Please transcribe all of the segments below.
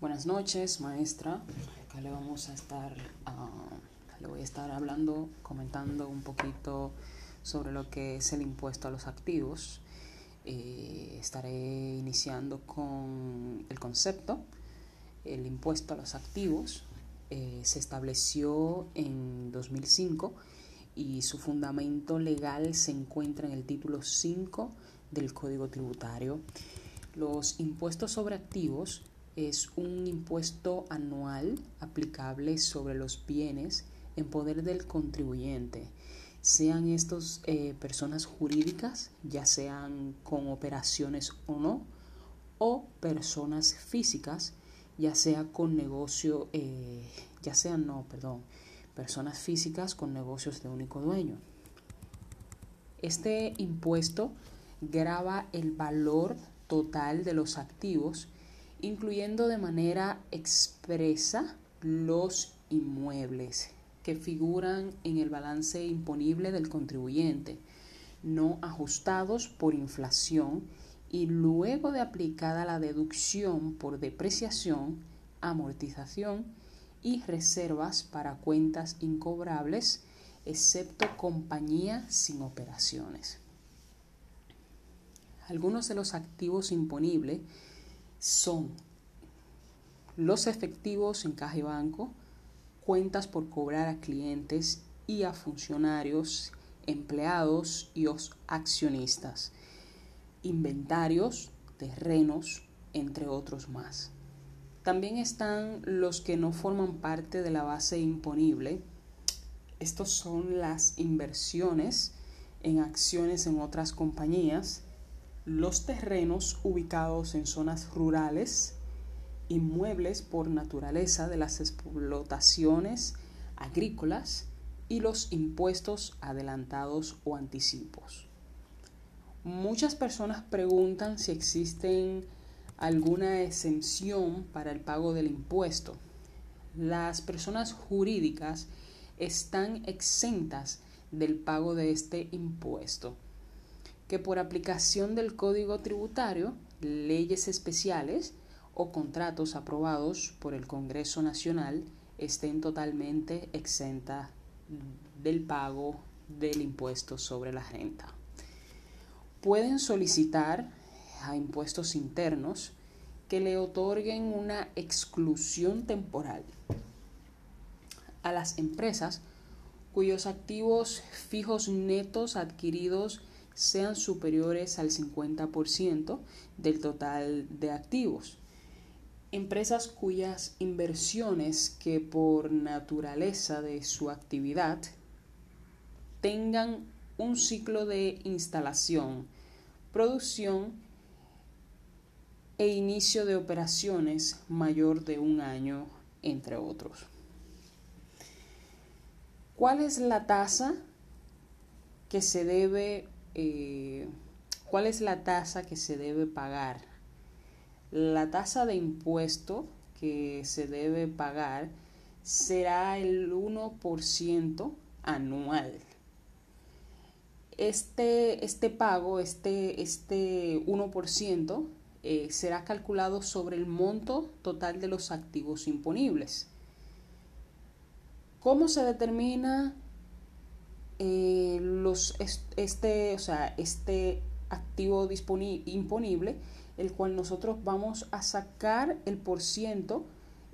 Buenas noches, maestra. Acá le vamos a estar, ah, le voy a estar hablando, comentando un poquito sobre lo que es el impuesto a los activos. Eh, estaré iniciando con el concepto. El impuesto a los activos eh, se estableció en 2005 y su fundamento legal se encuentra en el título 5 del Código Tributario. Los impuestos sobre activos es un impuesto anual aplicable sobre los bienes en poder del contribuyente, sean estos eh, personas jurídicas, ya sean con operaciones o no, o personas físicas, ya sea con negocio, eh, ya sean no, perdón, personas físicas con negocios de único dueño. Este impuesto grava el valor total de los activos incluyendo de manera expresa los inmuebles que figuran en el balance imponible del contribuyente, no ajustados por inflación y luego de aplicada la deducción por depreciación, amortización y reservas para cuentas incobrables, excepto compañía sin operaciones. Algunos de los activos imponibles son los efectivos en caja y banco, cuentas por cobrar a clientes y a funcionarios, empleados y accionistas, inventarios, terrenos, entre otros más. También están los que no forman parte de la base imponible. Estos son las inversiones en acciones en otras compañías, los terrenos ubicados en zonas rurales, inmuebles por naturaleza de las explotaciones agrícolas y los impuestos adelantados o anticipos. Muchas personas preguntan si existen alguna exención para el pago del impuesto. Las personas jurídicas están exentas del pago de este impuesto que por aplicación del Código Tributario, leyes especiales o contratos aprobados por el Congreso Nacional estén totalmente exentas del pago del impuesto sobre la renta. Pueden solicitar a impuestos internos que le otorguen una exclusión temporal a las empresas cuyos activos fijos netos adquiridos sean superiores al 50% del total de activos. Empresas cuyas inversiones que por naturaleza de su actividad tengan un ciclo de instalación, producción e inicio de operaciones mayor de un año, entre otros. ¿Cuál es la tasa que se debe eh, cuál es la tasa que se debe pagar. La tasa de impuesto que se debe pagar será el 1% anual. Este, este pago, este, este 1%, eh, será calculado sobre el monto total de los activos imponibles. ¿Cómo se determina eh, los, este, o sea, este activo imponible, el cual nosotros vamos a sacar el por ciento,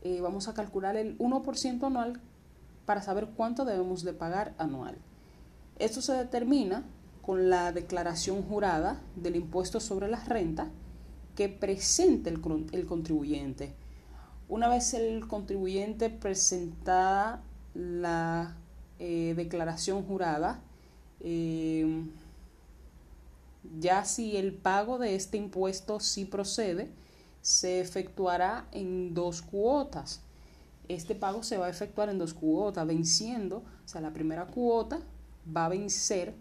eh, vamos a calcular el 1% anual para saber cuánto debemos de pagar anual. Esto se determina con la declaración jurada del impuesto sobre la renta que presente el, el contribuyente. Una vez el contribuyente presenta la eh, declaración jurada, eh, ya si el pago de este impuesto sí procede, se efectuará en dos cuotas. Este pago se va a efectuar en dos cuotas, venciendo, o sea, la primera cuota va a vencer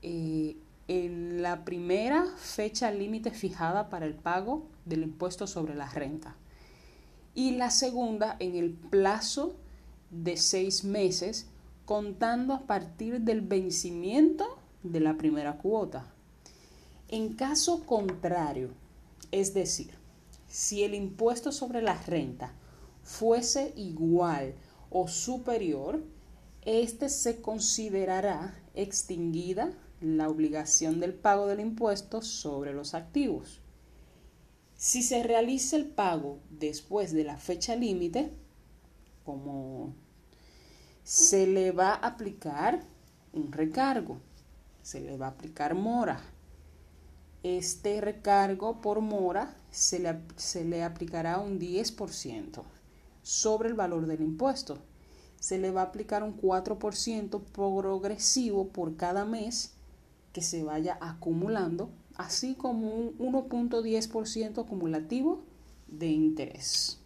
eh, en la primera fecha límite fijada para el pago del impuesto sobre la renta y la segunda en el plazo de seis meses contando a partir del vencimiento de la primera cuota. En caso contrario, es decir, si el impuesto sobre la renta fuese igual o superior, este se considerará extinguida la obligación del pago del impuesto sobre los activos. Si se realiza el pago después de la fecha límite, como se le va a aplicar un recargo, se le va a aplicar mora. Este recargo por mora se le, se le aplicará un 10% sobre el valor del impuesto. Se le va a aplicar un 4% progresivo por cada mes que se vaya acumulando, así como un 1.10% acumulativo de interés.